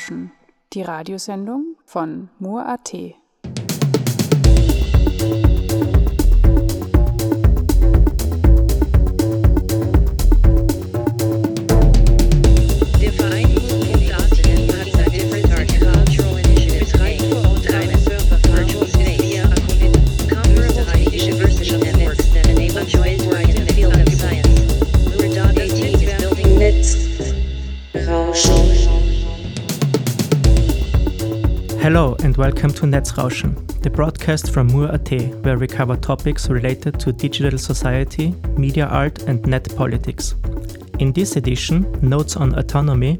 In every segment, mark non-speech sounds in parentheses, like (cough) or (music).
Netzrauschen, die Radiosendung von Mur.at. Der Vereinigung Hello and welcome to Netzrauschen, the broadcast from Mur.at, where we cover topics related to digital society, media art, and net politics. In this edition, Notes on Autonomy,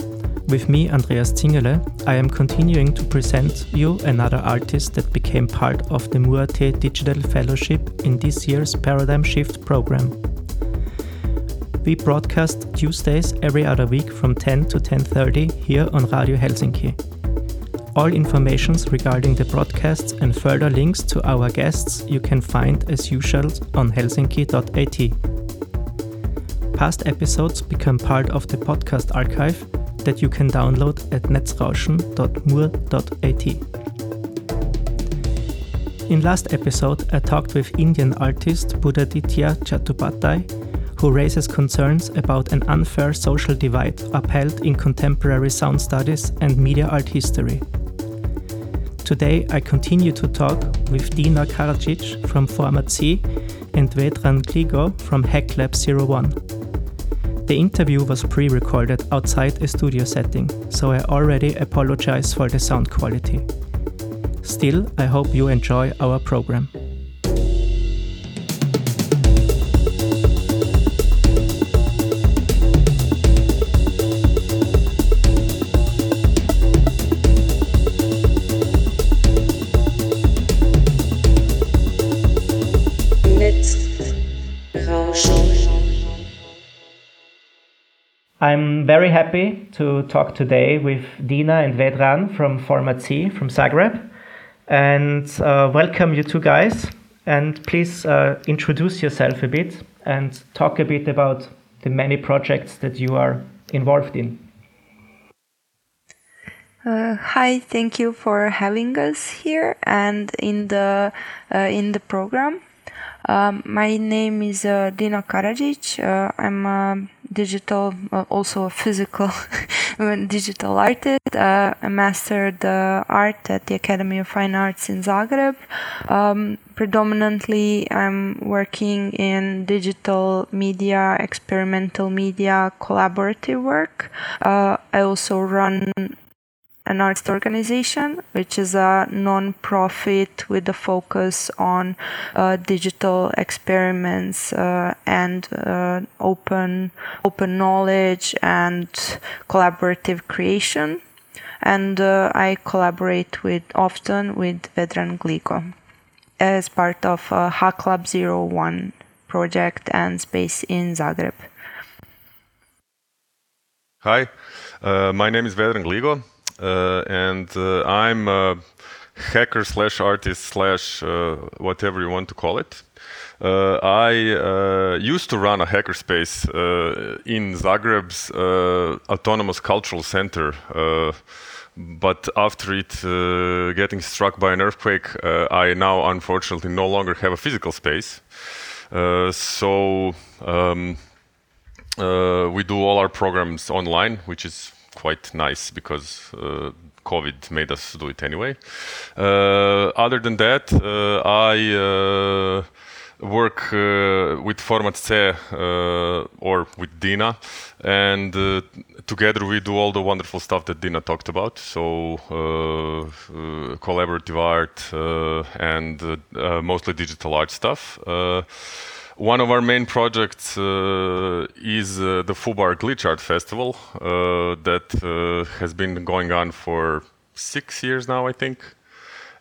with me, Andreas Zingerle, I am continuing to present you another artist that became part of the Mur.at Digital Fellowship in this year's Paradigm Shift program. We broadcast Tuesdays every other week from 10 to 10:30 here on Radio Helsinki. All informations regarding the broadcasts and further links to our guests you can find as usual on helsinki.at. Past episodes become part of the podcast archive that you can download at netzrauschen.mur.at. In last episode, I talked with Indian artist Buddhaditya Chattopadhyay, who raises concerns about an unfair social divide upheld in contemporary sound studies and media art history. Today, I continue to talk with Dina Karacic from Format C and Vedran Gligo from HackLab 01. The interview was pre recorded outside a studio setting, so I already apologize for the sound quality. Still, I hope you enjoy our program. To talk today with Dina and Vedran from Format C from Zagreb and uh, welcome you two guys. And please uh, introduce yourself a bit and talk a bit about the many projects that you are involved in. Uh, hi, thank you for having us here and in the uh, in the program. Um, my name is uh, Dina Karacic. Uh, I'm a digital, uh, also a physical (laughs) digital artist. Uh, I mastered art at the Academy of Fine Arts in Zagreb. Um, predominantly, I'm working in digital media, experimental media, collaborative work. Uh, I also run an arts organization, which is a non-profit with a focus on uh, digital experiments uh, and uh, open open knowledge and collaborative creation. And uh, I collaborate with often with Vedran Gligo as part of uh, Hack Lab 01 project and space in Zagreb. Hi, uh, my name is Vedran Gligo, and uh, I'm a hacker slash artist slash uh, whatever you want to call it. Uh, I uh, used to run a hackerspace uh, in Zagreb's uh, autonomous cultural center, uh, but after it uh, getting struck by an earthquake, uh, I now unfortunately no longer have a physical space. Uh, so um, uh, we do all our programs online, which is quite nice because uh, COVID made us do it anyway. Uh, other than that, uh, I uh, work uh, with Format C uh, or with Dina, and together we do all the wonderful stuff that Dina talked about. So collaborative art and mostly digital art stuff. One of our main projects uh, is uh, the Fubar Glitch Art Festival uh, that uh, has been going on for six years now, I think.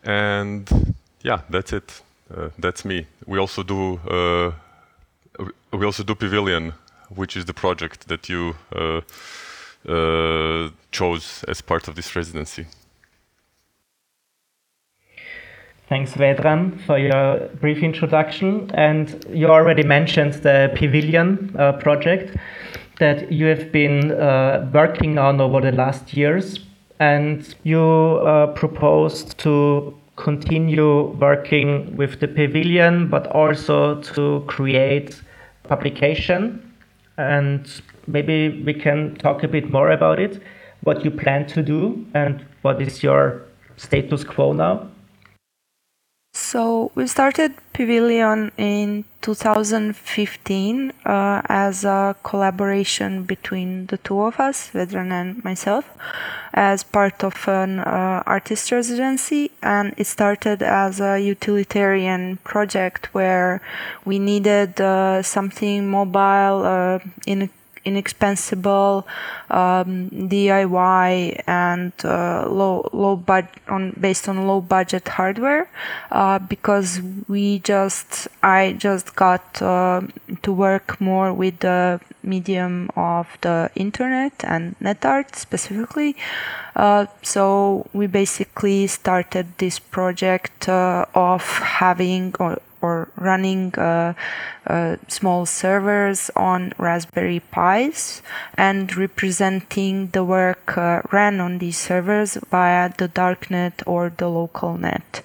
And yeah, that's it. Uh, that's me. We also do uh, we also do Pivilion, which is the project that you chose as part of this residency. Thanks, Vedran, for your brief introduction. And you already mentioned the Pivilion uh, project that you have been uh, working on over the last years. and you uh, proposed to continue working with the Pivilion, but also to create publication. And maybe we can talk a bit more about it, what you plan to do, and what is your status quo now. So we started Pivilion in 2015 uh, as a collaboration between the two of us, Vedran and myself, as part of an uh, artist residency. And it started as a utilitarian project where we needed uh, something mobile, uh, in inexpensible um, DIY and uh, low low budget on based on low budget hardware uh, because we just I just got uh, to work more with the medium of the internet and net art specifically. Uh, so we basically started this project uh, of having or or running uh, uh, small servers on Raspberry Pis and representing the work uh, ran on these servers via the darknet or the local net.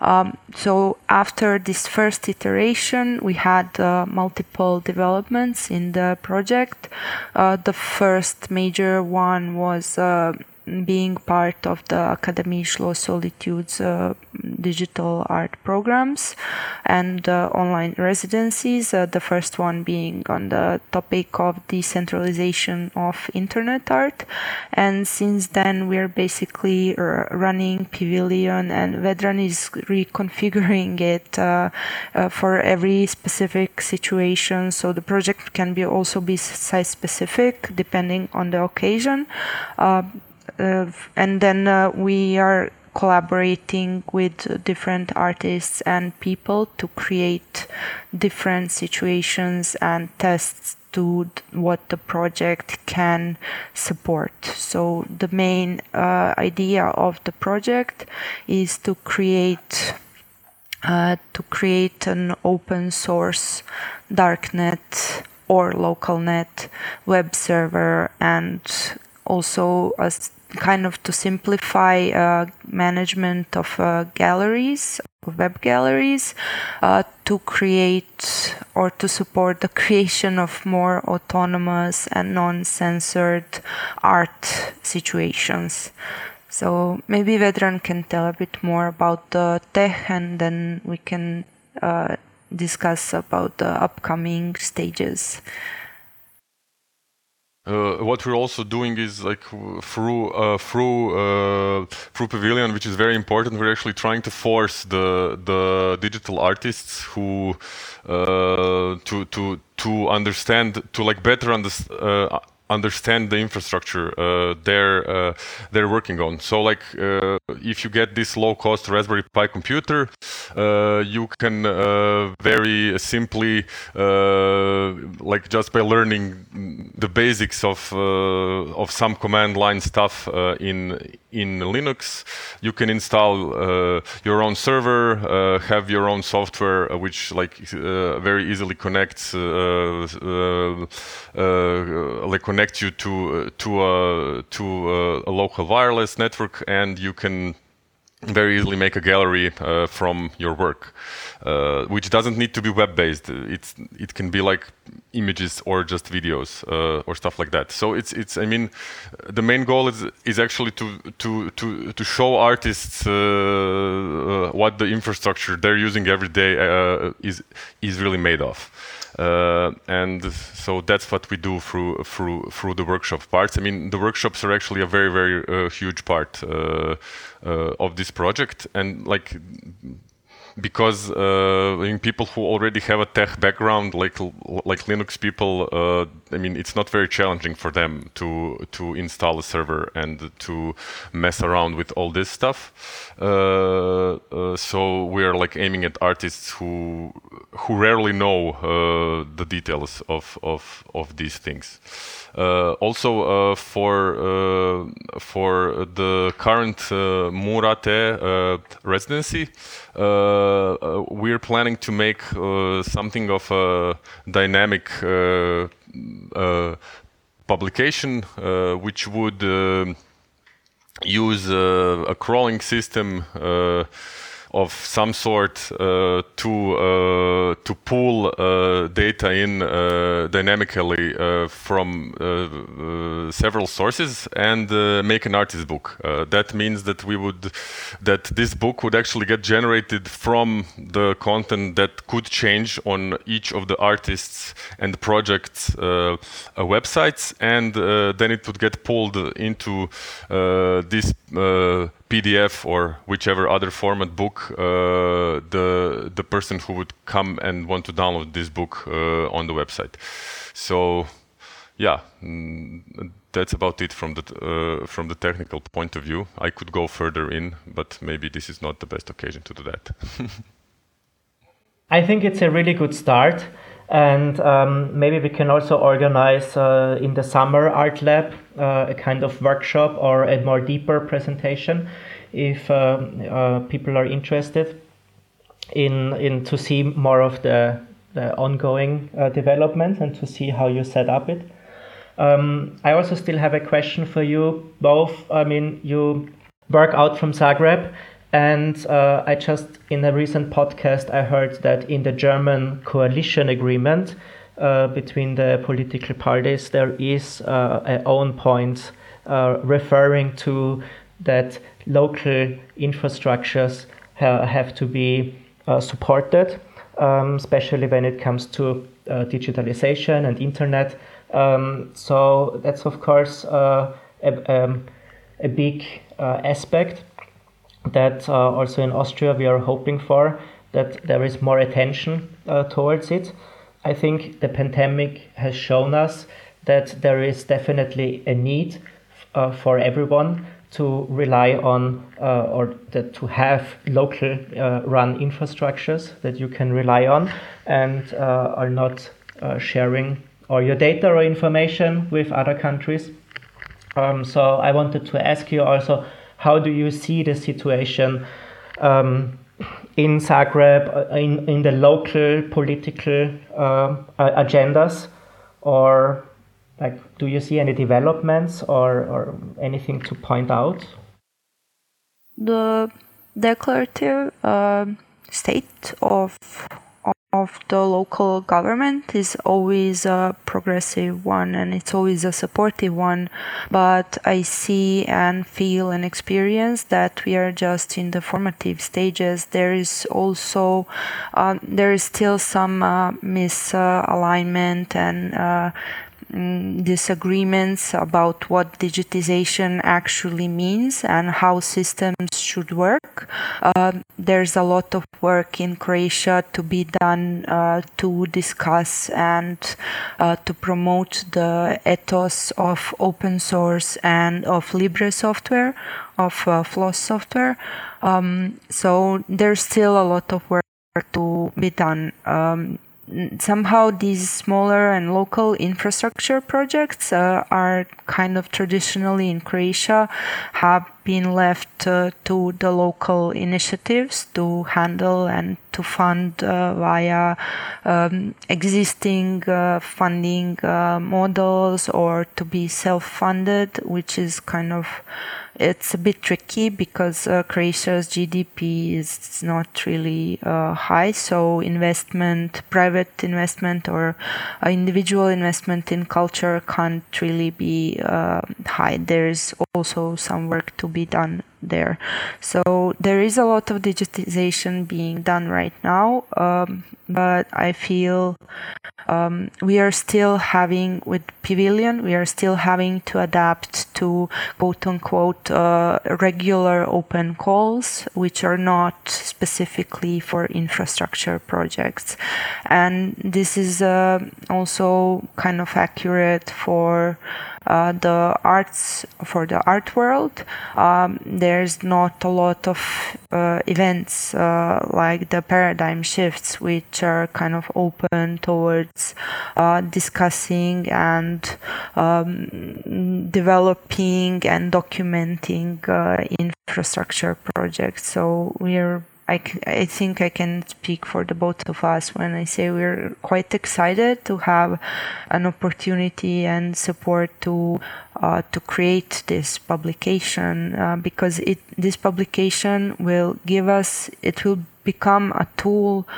Um, so after this first iteration, we had uh, multiple developments in the project. Uh, the first major one was uh, being part of the Akademie Schloss Solitude's uh, digital art programs and uh, online residencies. Uh, the first one being on the topic of decentralization of internet art. And since then, we're basically running Pivilion, and Vedran is reconfiguring it uh, uh, for every specific situation. So the project can be also be site specific depending on the occasion. Uh, and then uh, we are collaborating with different artists and people to create different situations and tests to what the project can support. So the main uh, idea of the project is to create uh, to create an open source darknet or local net web server and also a kind of to simplify uh, management of uh, galleries, web galleries, uh, to create or to support the (laughs) creation of more autonomous and non-censored art situations. So maybe Vedran can tell a bit more about the tech and then we can uh, discuss about the upcoming stages. Uh, what we're also doing is like through uh, through uh, through Pivilion, which is very important. We're actually trying to force the the digital artists who uh, to to to understand to like better understand uh, understand the infrastructure uh, they're uh, they're working on. So like uh, if you get this low cost Raspberry Pi computer, uh, you can uh, very simply uh, like just by learning the basics of of some command line stuff in in Linux, you can install your own server, have your own software, which like very easily connects like connect you to uh, to a to a, a, local wireless network, and you can very easily make a gallery uh, from your work, uh, which doesn't need to be web-based. It's it can be like images or just videos uh, or stuff like that. So it's it's I mean, the main goal is is actually to to to to show artists uh, uh, what the infrastructure they're using every day is is really made of. Uh, and so that's what we do through through through the workshop parts. I mean, the workshops are actually a very very uh, huge part uh, of this project, and like because uh, people who already have a tech background, like like Linux people, uh, I mean, it's not very challenging for them to to install a server and to mess around with all this stuff. Uh, uh so we're like aiming at artists who who rarely know uh, the details of of of these things. Uh, also uh, for uh, for the current uh, Mur.at uh, residency, uh, we're planning to make something of a dynamic publication, which would use a crawling system of some sort uh, to uh, to pull uh, data in uh, dynamically uh, from uh, several sources and make an artist book. that means that we would that this book would actually get generated from the content that could change on each of the artists and projects websites, and then it would get pulled into this PDF or whichever other format book uh, the the person who would come and want to download this book uh, on the website. So, yeah, mm, that's about it from the uh, from the technical point of view. I could go further in, but maybe this is not the best occasion to do that. (laughs) I think it's a really good start. And um, maybe we can also organize uh, in the summer art lab uh, a kind of workshop or a more deeper presentation if uh, uh people are interested in, in to see more of the, the ongoing uh, development and to see how you set up it. Um, I also still have a question for you both. I mean, you work out from Zagreb and uh, I just, in a recent podcast, I heard that in the German coalition agreement uh, between the political parties, there is uh, a own point uh, referring to that local infrastructures ha- have to be uh, supported, um, especially when it comes to uh, digitalization and internet. Um, so that's, of course, a, um, a big aspect that uh, also in Austria we are hoping for that there is more attention uh, towards it. I think the pandemic has shown us that there is definitely a need uh, for everyone to rely on uh, or that to have local uh, run infrastructures that you can rely on and uh, are not sharing or your data or information with other countries. Um, so I wanted to ask you also how do you see the situation um, in Zagreb, uh, in, in the local political uh, agendas? Or like, do you see any developments or, or anything to point out? The declarative uh, state of of the local government is always a progressive one and it's always a supportive one. But i see and feel and experience that we are just in the formative stages. There is also uh, there is still some uh, misalignment and Mm, disagreements about what digitization actually means and how systems should work. Uh, there's a lot of work in Croatia to be done uh, to discuss and uh, to promote the ethos of open source and of Libre software, of uh, FLOSS software. Um, so there's still a lot of work to be done. Um, somehow these smaller and local infrastructure projects uh, are kind of traditionally in Croatia have been left uh, to the local initiatives to handle and to fund uh, via um, existing uh, funding uh, models or to be self-funded, which is kind of it's a bit tricky because uh, Croatia's GDP is not really uh, high. So investment, private investment or uh, individual investment in culture can't really be uh, high. There's also some work to be done there. So there is a lot of digitization being done right now, um, but I feel um, we are still having with Pivilion, we are still having to adapt to quote unquote uh, regular open calls, which are not specifically for infrastructure projects. And this is uh, also kind of accurate for the arts for the art world. Um, there's not a lot of uh, events uh, like the paradigm shifts, which are kind of open towards uh, discussing and um, developing and documenting uh, infrastructure projects. So we're I, I think I can speak for the both of us when I say we're quite excited to have an opportunity and support to uh, to create this publication uh, because it this publication will give us it will become a tool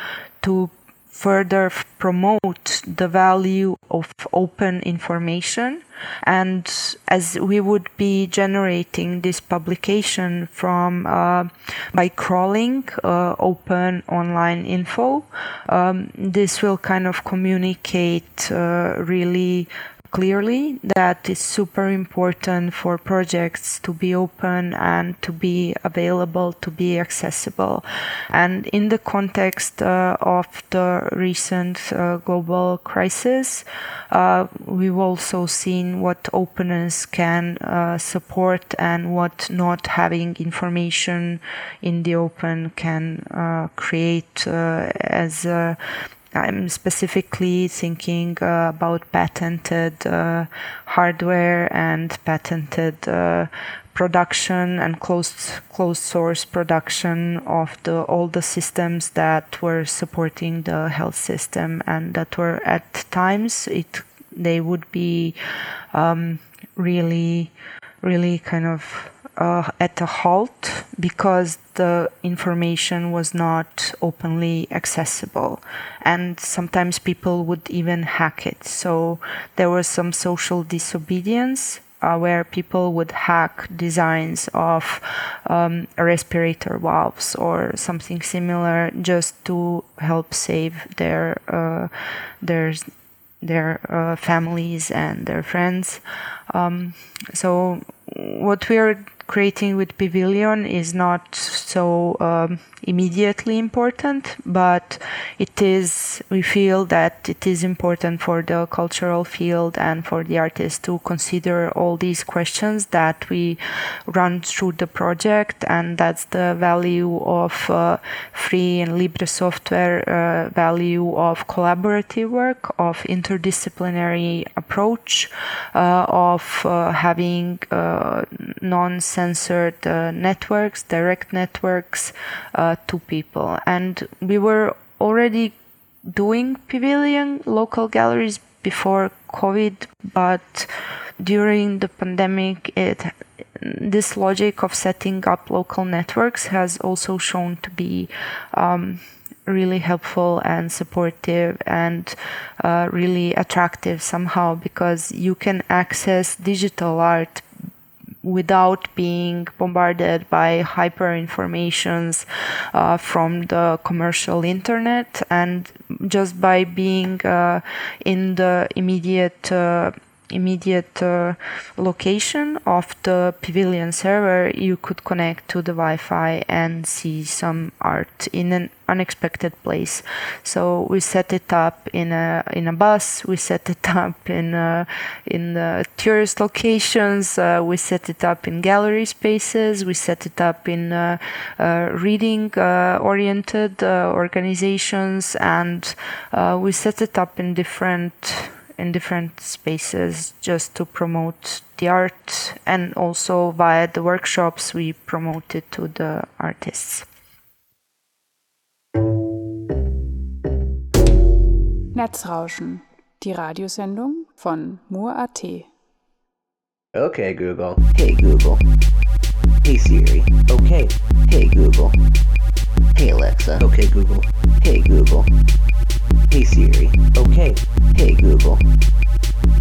to further promote the value of open information. And as we would be generating this publication from uh, by crawling uh, open online info um, this will kind of communicate uh, really clearly that it's super important for projects to be open and to be available, to be accessible. And in the context uh, of the recent uh, global crisis, uh, we've also seen what openness can uh, support and what not having information in the open can uh, create uh, as a I'm specifically thinking uh, about patented uh, hardware and patented uh, production and closed closed source production of the all the systems that were supporting the health system and that were at times it they would be um, really really kind of uh, at a halt because the information was not openly accessible and sometimes people would even hack it so there was some social disobedience uh, where people would hack designs of um, respirator valves or something similar just to help save their uh, their their uh, families and their friends. Um, so what we are creating with Pivilion is not so um, immediately important, but it is. We feel that it is important for the cultural field and for the artists to consider all these questions that we run through the project, and that's the value of uh, free and libre software, uh, value of collaborative work, of interdisciplinary approach, uh, of uh, having uh, non-censored uh, networks, direct networks uh, to people. And we were already doing Pivilion local galleries before COVID, but during the pandemic, it this logic of setting up local networks has also shown to be um, really helpful and supportive and uh, really attractive somehow because you can access digital art without being bombarded by hyper informations uh, from the commercial internet and just by being uh, in the immediate uh, immediate uh, location of the Pivilion server you could connect to the wi-fi and see some art in an unexpected place. So we set it up in a in a bus we set it (laughs) up in uh, in the tourist locations uh, we set it up in gallery spaces we set it up in uh, uh, reading uh, oriented uh, organizations and uh, we set it up in different in different spaces just to promote the art and also via the workshops we promote it to the artists. Netzrauschen, die Radiosendung von Mur.at. Okay, Google. Hey, Google. Hey, Siri. Okay. Hey, Google. Hey, Alexa. Okay, Google. Hey, Google. Hey, Siri. Okay. Hey, Google.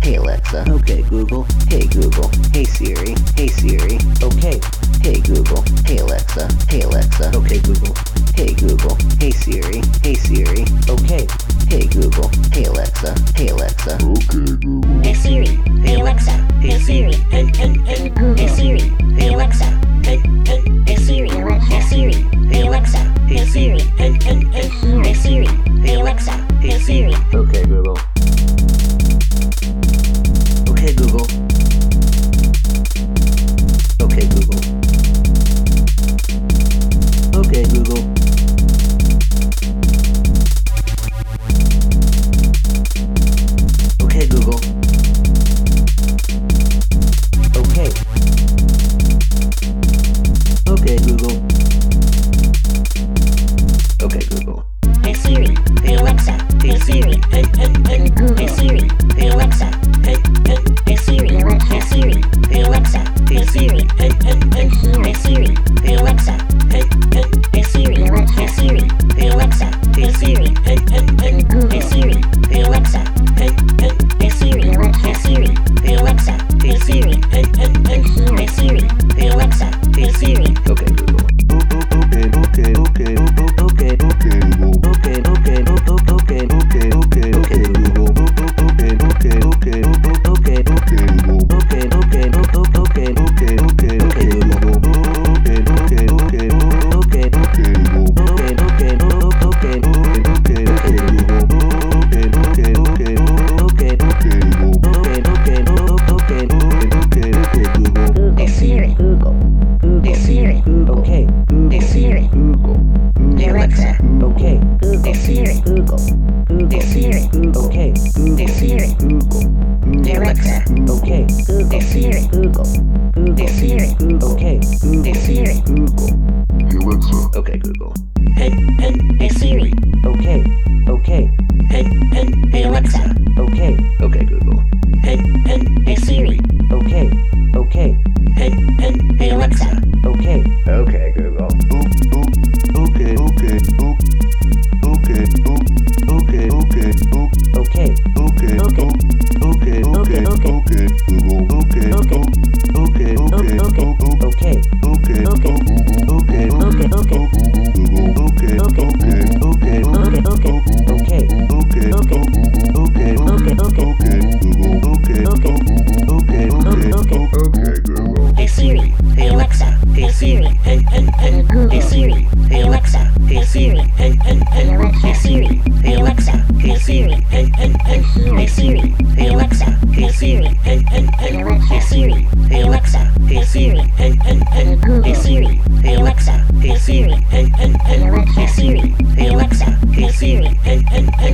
Hey, Alexa. Okay, Google. Hey, Google. Hey, Siri. Hey, Siri. Okay. Hey, Google. Hey, Alexa. Hey, Alexa. Okay, Google. Hey, Google. Hey, Siri. Hey, Siri. Okay. Hey, Google. Hey, Alexa. Hey, Alexa. Okay Google. Hey Siri, hey Alexa, hey Siri, hey hey hey Hey Siri, hey Alexa, hey hey hey Siri, hey Siri, hey Alexa, hey Siri, hey hey hey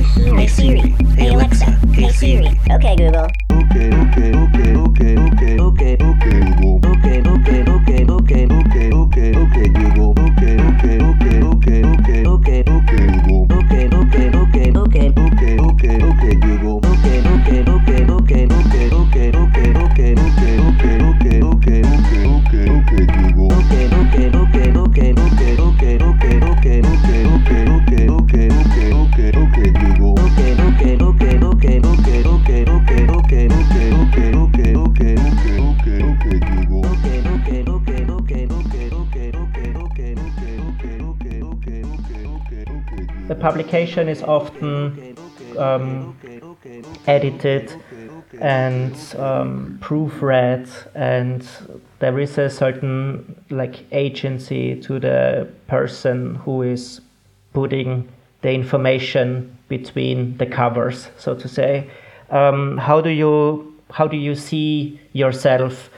Hey Siri. Hey Alexa. Hey Siri. Okay, Google. Publication is often um, edited and um, proofread, and there is a certain like agency to the person who is putting the information between the covers, so to say. Um, how do you how do you see yourself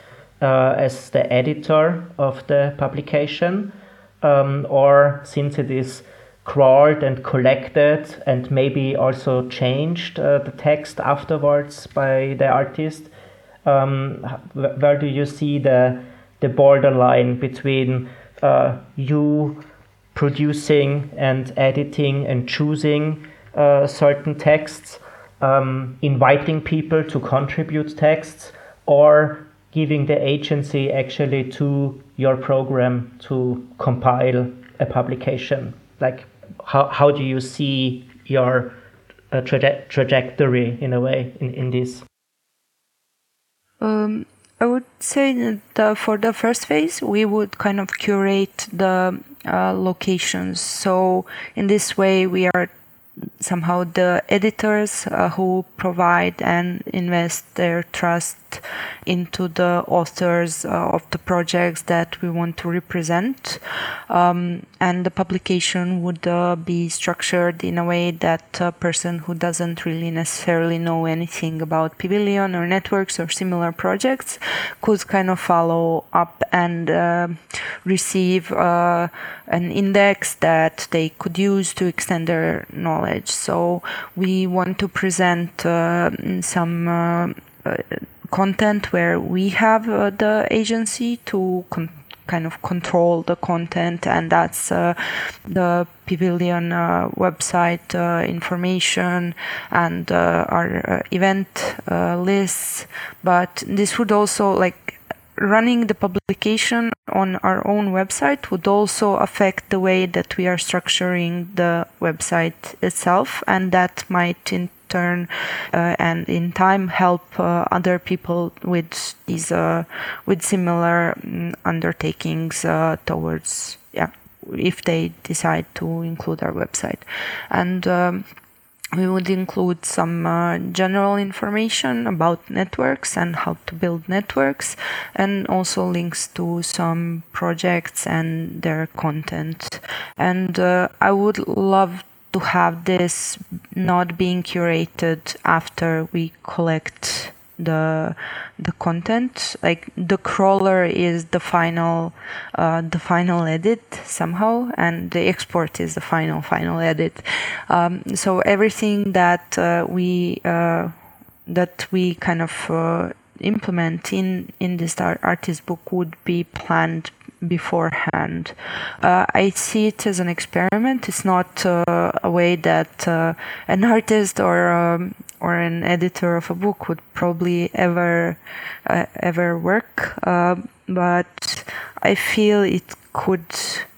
uh, as the editor of the publication, um, or since it is crawled and collected and maybe also changed uh, the text afterwards by the artist? Um, where do you see the the borderline between uh, you producing and editing and choosing uh, certain texts, um, inviting people to contribute texts, or giving the agency actually to your program to compile a publication? Like, how, how do you see your uh, traje- trajectory in a way in, in this? Um, I would say that for the first phase, we would kind of curate the uh, locations. So in this way, we are somehow the editors uh, who provide and invest their trust into the authors uh, of the projects that we want to represent. Um, and the publication would uh, be structured in a way that a person who doesn't really necessarily know anything about Pivilion or networks or similar projects could kind of follow up and uh, receive uh, an index that they could use to extend their knowledge. So we want to present uh, some uh, content where we have uh, the agency to kind of control the content and that's uh, the Pivilion uh, website uh, information and uh, our uh, event lists. But this would also like running the publication on our own website would also affect the way that we are structuring the website itself and that might in turn uh, and in time help uh, other people with these uh, with similar mm, undertakings towards yeah if they decide to include our website. And um, we would include some uh, general information about networks and how to build networks and also links to some projects and their content. And uh, i would love to have this not being curated after we collect the the content. Like the crawler is the final uh, the final edit somehow and the export is the final final edit. Um, so everything that uh, we uh, that we kind of uh, implement in in this art- artist book would be planned beforehand. Uh, I see it as an experiment. It's not uh, a way that uh, an (laughs) artist or um, or an editor of a book would probably ever uh, ever work. Uh, but I feel it could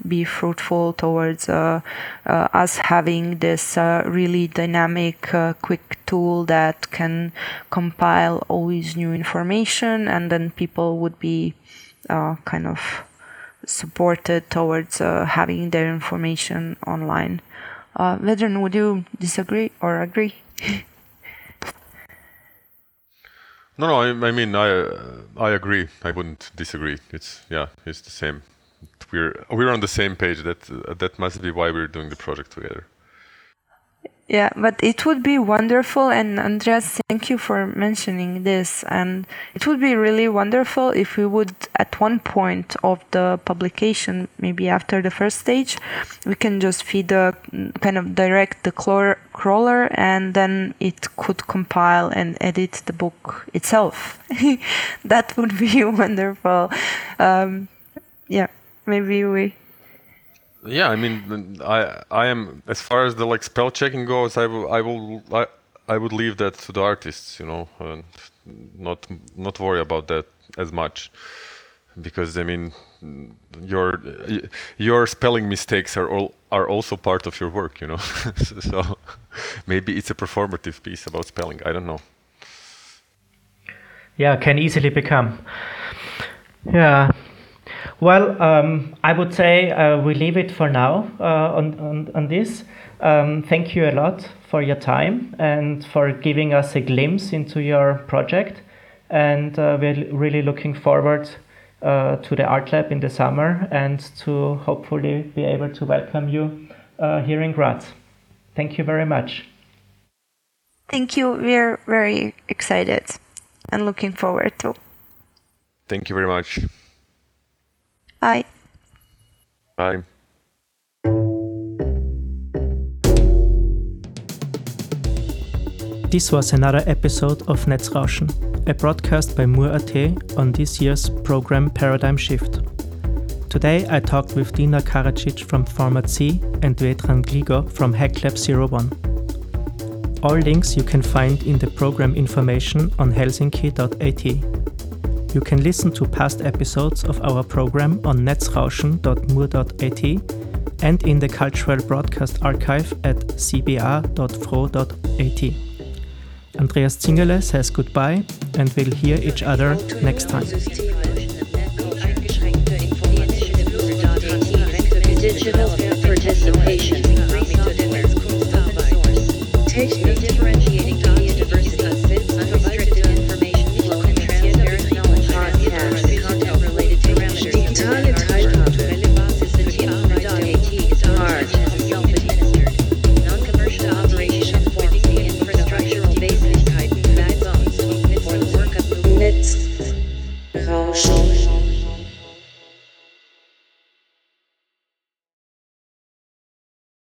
be fruitful towards uh, us having this really dynamic, quick tool that can compile always new information, and then people would be kind of supported towards uh, having their information online. Uh, Vedran, would you disagree or agree? (laughs) No, no. I, I mean, I uh, I agree. I wouldn't disagree. It's yeah, it's the same. We're we're on the same page. That uh, that must be why we're doing the project together. Yeah, but it would be wonderful, and Andreas, thank you for mentioning this. And it would be really wonderful if we would, at one point of the publication, maybe after the first stage, we can just feed the kind of direct the crawler, and then it could compile and edit the book itself. (laughs) that would be (laughs) wonderful. Um, yeah, maybe we Yeah, I mean, I I am as far as the like spell checking goes. I will I will I, I would leave that to the artists, you know, and not not worry about that as much, because I mean, your your spelling mistakes are all are also part of your work, you know. (laughs) so maybe it's a performative piece about spelling. I don't know. Yeah, can easily become. Yeah. Well, um, I would say uh, we leave it for now uh, on, on, on this. Um, thank you a lot for your time and for giving us a glimpse into your project. And uh, we're really looking forward uh, to the art lab in the summer and to hopefully be able to welcome you uh, here in Graz. Thank you very much. Thank you. We're very excited and looking forward to. Thank you very much. Bye. Bye. This was another episode of Netzrauschen, a broadcast by Mur.at on this year's program Paradigm Shift. Today I talked with Dina Karacic from Format C and Vedran Gligo from HackLab 01. All links you can find in the program information on helsinki.at. You can listen to past episodes of our program on netzrauschen.mur.at and in the Cultural Broadcast Archive at cba.fro.at. Andreas Zingerle says goodbye and we'll hear each other next time. Digital participant